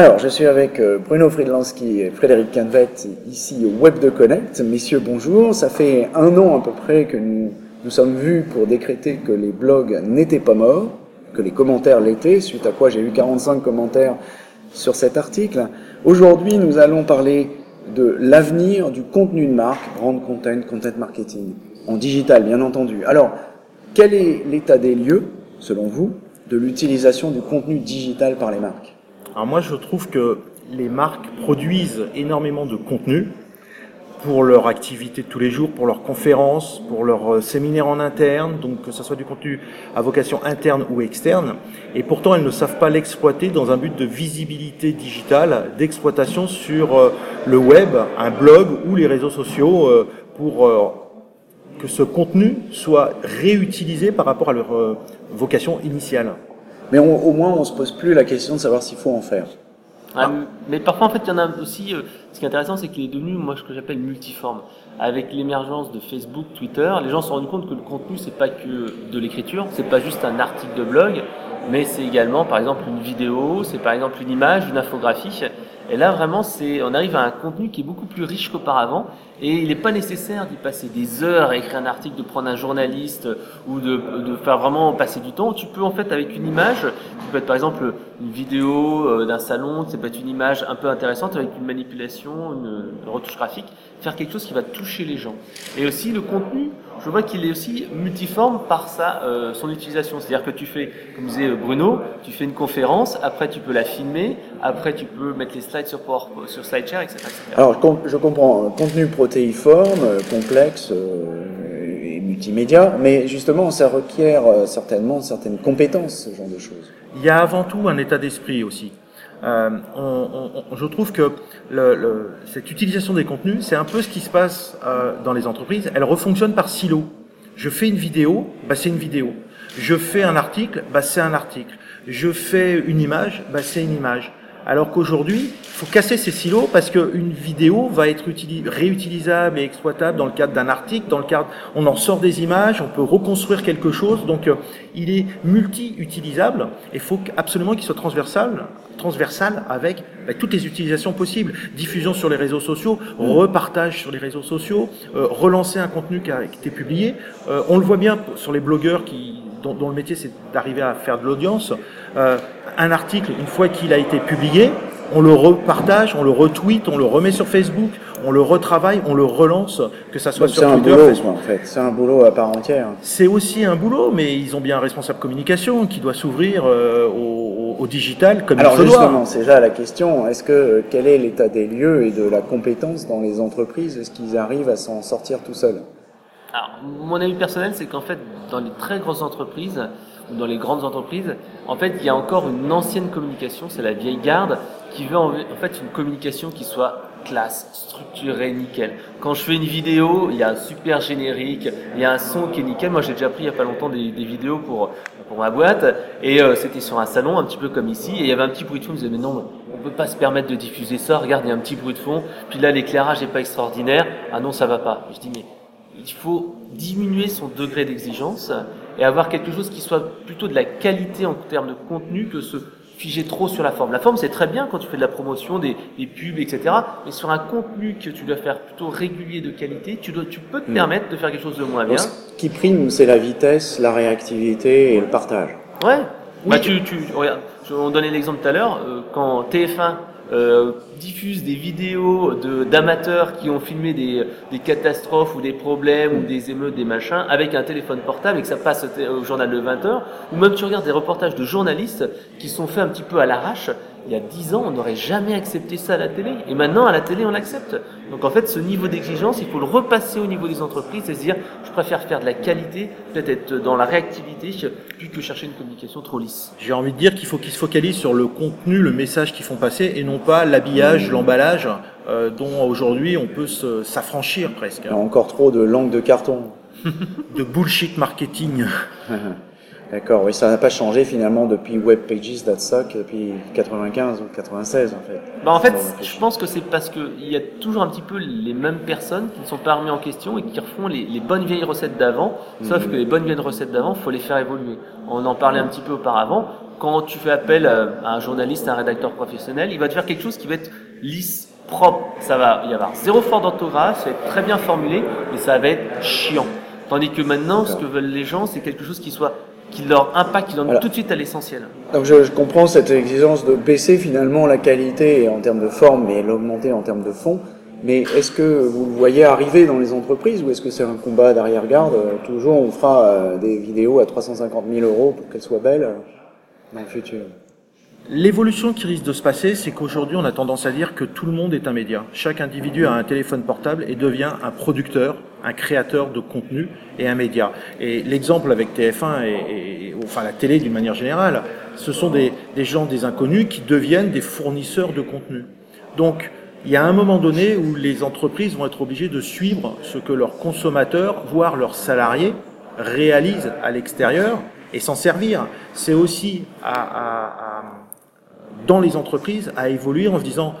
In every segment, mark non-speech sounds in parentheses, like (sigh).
Alors, je suis avec euh, Bruno Friedlanski et Frédéric Canvet ici au Web de Connect. Messieurs, bonjour. Ça fait un an à peu près que nous nous sommes vus pour décréter que les blogs n'étaient pas morts, que les commentaires l'étaient, suite à quoi j'ai eu 45 commentaires sur cet article. Aujourd'hui, nous allons parler de l'avenir du contenu de marque, brand content, content marketing, en digital bien entendu. Alors, quel est l'état des lieux, selon vous, de l'utilisation du contenu digital par les marques? Alors moi, je trouve que les marques produisent énormément de contenu pour leur activité de tous les jours, pour leurs conférences, pour leurs euh, séminaires en interne, donc que ce soit du contenu à vocation interne ou externe. Et pourtant, elles ne savent pas l'exploiter dans un but de visibilité digitale, d'exploitation sur euh, le web, un blog ou les réseaux sociaux euh, pour que ce contenu soit réutilisé par rapport à leur vocation initiale. Mais au moins, on se pose plus la question de savoir s'il faut en faire. Ah, mais parfois, en fait, il y en a aussi. Euh, ce qui est intéressant, c'est qu'il est devenu, moi, ce que j'appelle multiforme. Avec l'émergence de Facebook, Twitter, les gens se sont rendus compte que le contenu, c'est pas que de l'écriture, c'est pas juste un article de blog, mais c'est également, par exemple, une vidéo, c'est par exemple une image, une infographie. Et là, vraiment, c'est, on arrive à un contenu qui est beaucoup plus riche qu'auparavant. Et il n'est pas nécessaire d'y passer des heures à écrire un article, de prendre un journaliste ou de, de, faire vraiment passer du temps. Tu peux, en fait, avec une image, qui peut être par exemple une vidéo euh, d'un salon, ça peut être une image un peu intéressante avec une manipulation, une retouche graphique, faire quelque chose qui va toucher les gens. Et aussi, le contenu, je vois qu'il est aussi multiforme par sa, euh, son utilisation. C'est-à-dire que tu fais, comme disait Bruno, tu fais une conférence, après tu peux la filmer, après tu peux mettre les slides sur, Power, sur SlideShare, etc., Alors je comprends, contenu protéiforme, euh, complexe euh, et multimédia, mais justement ça requiert certainement certaines compétences, ce genre de choses. Il y a avant tout un état d'esprit aussi. Euh, on, on, je trouve que le, le, cette utilisation des contenus, c'est un peu ce qui se passe euh, dans les entreprises. Elle refonctionne par silo. Je fais une vidéo, bah c'est une vidéo. Je fais un article, bah c'est un article. Je fais une image, bah c'est une image. Alors qu'aujourd'hui, il faut casser ces silos parce qu'une vidéo va être réutilisable et exploitable dans le cadre d'un article, dans le cadre, on en sort des images, on peut reconstruire quelque chose, donc euh, il est multi-utilisable et il faut absolument qu'il soit transversal, transversal avec bah, toutes les utilisations possibles. Diffusion sur les réseaux sociaux, repartage sur les réseaux sociaux, euh, relancer un contenu qui a été publié. Euh, on le voit bien sur les blogueurs qui dont, dont le métier c'est d'arriver à faire de l'audience. Euh, un article, une fois qu'il a été publié, on le repartage, on le retweet, on le remet sur Facebook, on le retravaille, on le relance, que ça soit sur Twitter. C'est un boulot, en fait. C'est un boulot à part entière. C'est aussi un boulot, mais ils ont bien un responsable communication qui doit s'ouvrir euh, au, au, digital comme Alors il se justement, c'est déjà la question. Est-ce que quel est l'état des lieux et de la compétence dans les entreprises? Est-ce qu'ils arrivent à s'en sortir tout seuls? Alors, mon avis personnel, c'est qu'en fait, dans les très grosses entreprises, ou dans les grandes entreprises, en fait, il y a encore une ancienne communication, c'est la vieille garde, qui veut en, fait une communication qui soit classe, structurée, nickel. Quand je fais une vidéo, il y a un super générique, il y a un son qui est nickel. Moi, j'ai déjà pris il y a pas longtemps des, vidéos pour pour ma boîte et euh, c'était sur un salon, un petit peu comme ici, et il y avait un petit bruit de fond. Je me disais mais non, on peut pas se permettre de diffuser ça. Regarde, il y a un petit bruit de fond. Puis là, l'éclairage est pas extraordinaire. Ah non, ça va pas. Je dis mais il faut diminuer son degré d'exigence et avoir quelque chose qui soit plutôt de la qualité en termes de contenu que se figer trop sur la forme. La forme, c'est très bien quand tu fais de la promotion, des, des, pubs, etc. Mais sur un contenu que tu dois faire plutôt régulier de qualité, tu, dois, tu peux te permettre de faire quelque chose de moins bien. Donc, ce qui prime, c'est la vitesse, la réactivité et le partage. Ouais. Oui. Bah, tu, tu, regarde, on donnait l'exemple tout à l'heure, euh, quand TF1 euh, diffuse des vidéos d'amateurs qui ont filmé des, des, catastrophes ou des problèmes ou des émeutes, des machins, avec un téléphone portable et que ça passe au, au journal de 20h, ou même tu regardes des reportages de journalistes qui sont faits un petit peu à l'arrache. Il y a 10 ans, on n'aurait jamais accepté ça à la télé. Et maintenant, à la télé, on l'accepte. Donc en fait, ce niveau d'exigence, il faut le repasser au niveau des entreprises et se dire, je préfère faire de la qualité, peut-être être dans la réactivité, plus que chercher une communication trop lisse. J'ai envie de dire qu'il faut qu'ils se focalisent sur le contenu, le message qu'ils font passer, et non pas l'habillage, l'emballage, euh, dont aujourd'hui on peut s'affranchir presque. Il y a encore trop de langue de carton. (laughs) de bullshit marketing. (laughs) D'accord, oui, ça n'a pas changé finalement depuis Web Pages depuis 95 ou 96 en fait. Bah en fait, je pense que c'est parce qu'il y a toujours un petit peu les mêmes personnes qui ne sont pas remis en question et qui refont les, les bonnes vieilles recettes d'avant, sauf Mhm. que les bonnes vieilles recettes d'avant, faut les faire évoluer. On en parlait un petit peu auparavant. Quand tu fais appel à à un journaliste, à un rédacteur professionnel, il va te faire quelque chose qui va être lisse, propre. Ça va y avoir zéro faute d'orthographe, ça va être très bien formulé, mais ça va être chiant. Tandis que maintenant, ce que veulent les gens, c'est quelque chose qui soit qui leur impacte, qui donne Voilà. tout de suite à l'essentiel. Donc je, je comprends cette exigence de baisser finalement la qualité en termes de forme mais l'augmenter en termes de fond. Mais est-ce que vous le voyez arriver dans les entreprises ou est-ce que c'est un combat d'arrière-garde? Euh, Toujours on fera euh, des vidéos à 350 000 euros pour qu'elles soient belles euh, dans le futur. L'évolution qui risque de se passer, c'est qu'aujourd'hui, on a tendance à dire que tout le monde est un média. Chaque individu a un téléphone portable et devient un producteur, un créateur de contenu et un média. Et l'exemple avec TF1 et, et- enfin la télé d'une manière générale, ce sont des, des gens, des inconnus qui deviennent des fournisseurs de contenu. Donc, il y a un moment donné où les entreprises vont être obligées de suivre ce que leurs consommateurs, voire leurs salariés, réalisent à l'extérieur et s'en servir. C'est aussi à, à- à- dans les entreprises à évoluer en se disant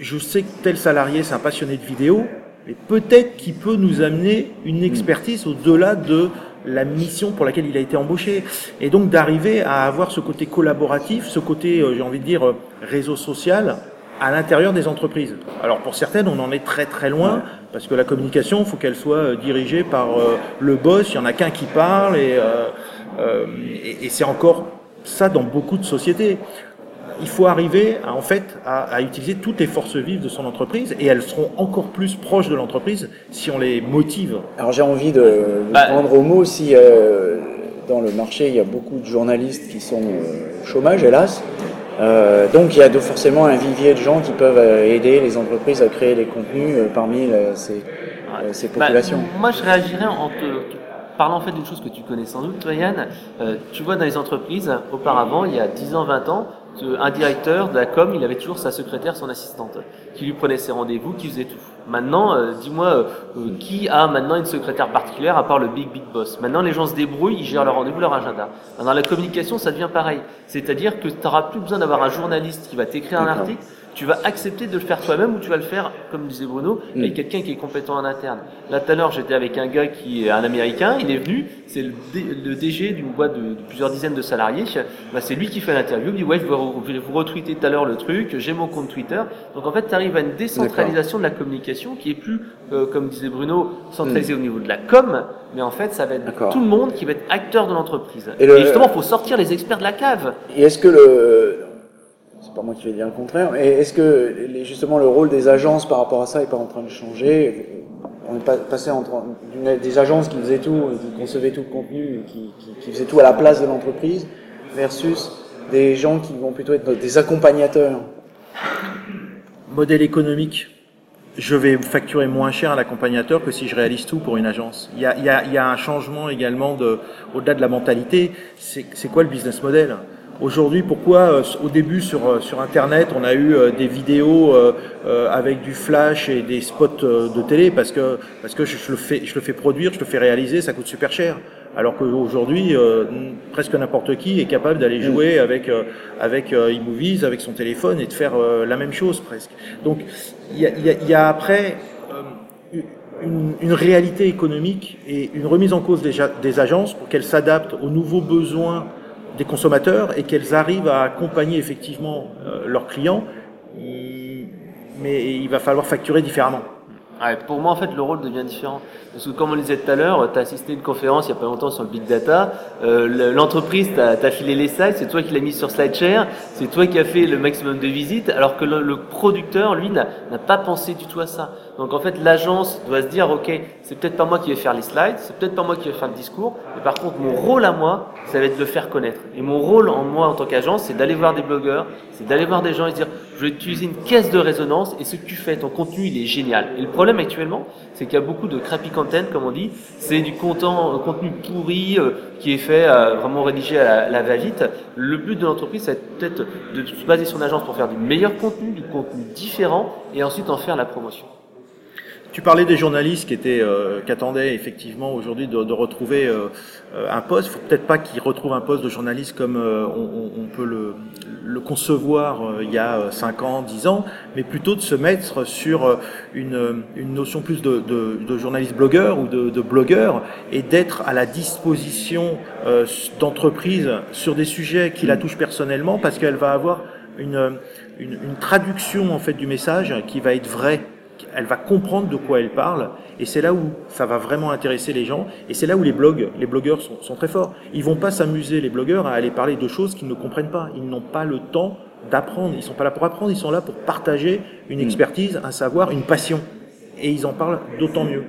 je sais que tel salarié c'est un passionné de vidéo, mais peut-être qu'il peut nous amener une expertise au-delà de la mission pour laquelle il a été embauché. Et donc d'arriver à avoir ce côté collaboratif, ce côté, euh, j'ai envie de dire, euh, réseau social à l'intérieur des entreprises. Alors pour certaines, on en est très très loin, parce que la communication, il faut qu'elle soit euh, dirigée par le boss, il y en a qu'un qui parle, et, euh, euh, et, et c'est encore ça dans beaucoup de sociétés il faut arriver à, en fait à, à utiliser toutes les forces vives de son entreprise et elles seront encore plus proches de l'entreprise si on les motive. Alors j'ai envie de vous Bah, prendre au mot si euh, dans le marché il y a beaucoup de journalistes qui sont euh, au chômage hélas. Euh, donc il y a de, forcément un vivier de gens qui peuvent euh, aider les entreprises à créer des contenus euh, parmi euh, ces, euh, ces Bah, populations. moi, je réagirais en te, parlant en fait d'une chose que tu connais sans doute, toi Yann. Euh, tu vois dans les entreprises, auparavant, il y a 10 ans, 20 ans, un directeur de la com, il avait toujours sa secrétaire, son assistante, qui lui prenait ses rendez-vous, qui faisait tout. Maintenant, euh, dis-moi, euh, euh, qui a maintenant une secrétaire particulière à part le big big boss? Maintenant, les gens se débrouillent, ils gèrent leur rendez-vous, leur agenda. Dans la communication, ça devient pareil. C'est-à-dire que tu n'auras plus besoin d'avoir un journaliste qui va t'écrire un article, tu vas accepter de le faire toi-même ou tu vas le faire, comme disait Bruno, Mm. avec quelqu'un qui est compétent en interne. Là, tout à l'heure, j'étais avec un gars qui est un Américain, il est venu, c'est le, DG d'une boîte de, de plusieurs dizaines de salariés, bah, c'est lui qui fait l'interview, il me dit, ouais, je vais, vous retweeter tout à l'heure le truc, j'ai mon compte Twitter. Donc en fait, tu arrives à une décentralisation de la communication qui est plus, euh, comme disait Bruno, centralisée au niveau de la com, mais en fait, ça va être Mm. Tout le monde qui va être acteur de l'entreprise. Et Et, le- justement, faut sortir les experts de la cave. Et est-ce que le pas moi qui vais dire le contraire, mais est-ce que justement le rôle des agences par rapport à ça est pas en train de changer? On est pas- passé entre des agences qui faisaient tout, et qui concevaient tout le contenu, et qui, faisaient tout à la place de l'entreprise, versus des gens qui vont plutôt être des accompagnateurs? Modèle économique. Je vais facturer moins cher à l'accompagnateur que si je réalise tout pour une agence. Il y a, un changement également de, au-delà de la mentalité. C'est quoi le business model? Aujourd'hui, pourquoi euh, au début sur, euh, sur Internet, on a eu euh, des vidéos avec du flash et des spots de télé? Parce que, parce que je, le fais, je le fais produire, je le fais réaliser, ça coûte super cher. Alors qu'aujourd'hui, euh, presque n'importe qui est capable d'aller jouer avec, euh, avec euh, e-movies, avec son téléphone et de faire la même chose presque. Donc il y a, y a- y a après une, une réalité économique et une remise en cause des, des agences pour qu'elles s'adaptent aux nouveaux besoins des consommateurs et qu'elles arrivent à accompagner effectivement euh, leurs clients. Mais il va falloir facturer différemment. Ouais, pour moi, en fait, le rôle devient différent. Parce que, comme on le disait tout à l'heure, tu as assisté à une conférence il n'y a pas longtemps sur le big data. Euh, le- L'entreprise t'a filé les slides, c'est toi qui l'as mis sur SlideShare, c'est toi qui as fait le maximum de visites, alors que le, le producteur, lui, n'a pas pensé du tout à ça. Donc, en fait, l'agence doit se dire, OK, c'est peut-être pas moi qui vais faire les slides, c'est peut-être pas moi qui vais faire le discours, mais par contre, mon rôle à moi, ça va être de le faire connaître. Et mon rôle en moi, en tant qu'agence, c'est d'aller voir des blogueurs, c'est d'aller voir des gens et se dire, je vais utiliser une caisse de résonance et ce que tu fais, ton contenu, il est génial. Actuellement, c'est qu'il y a beaucoup de crappy content, comme on dit. C'est du content, euh, contenu pourri euh, qui est fait, euh, vraiment rédigé à la, la. Le but de l'entreprise, c'est peut-être de se baser sur une agence pour faire du meilleur contenu, du contenu différent et ensuite en faire la promotion. Tu parlais des journalistes qui étaient, euh, qui attendaient effectivement aujourd'hui de, de retrouver euh, euh, un poste. Faut peut-être pas qu'ils retrouvent un poste de journaliste comme euh, on, on, peut le, le concevoir euh, il y a 5 ans, 10 ans, mais plutôt de se mettre sur une, une notion plus de, de, de journaliste blogueur ou de, blogueur et d'être à la disposition d'entreprises sur des sujets qui la touchent personnellement parce qu'elle va avoir une, une, une traduction en fait du message qui va être vrai elle va comprendre de quoi elle parle, et c'est là où ça va vraiment intéresser les gens, et c'est là où les blogs, les blogueurs sont, sont très forts. Ils vont pas s'amuser, les blogueurs, à aller parler de choses qu'ils ne comprennent pas. Ils n'ont pas le temps d'apprendre. Ils sont pas là pour apprendre, ils sont là pour partager une expertise, un savoir, une passion. Et ils en parlent d'autant mieux.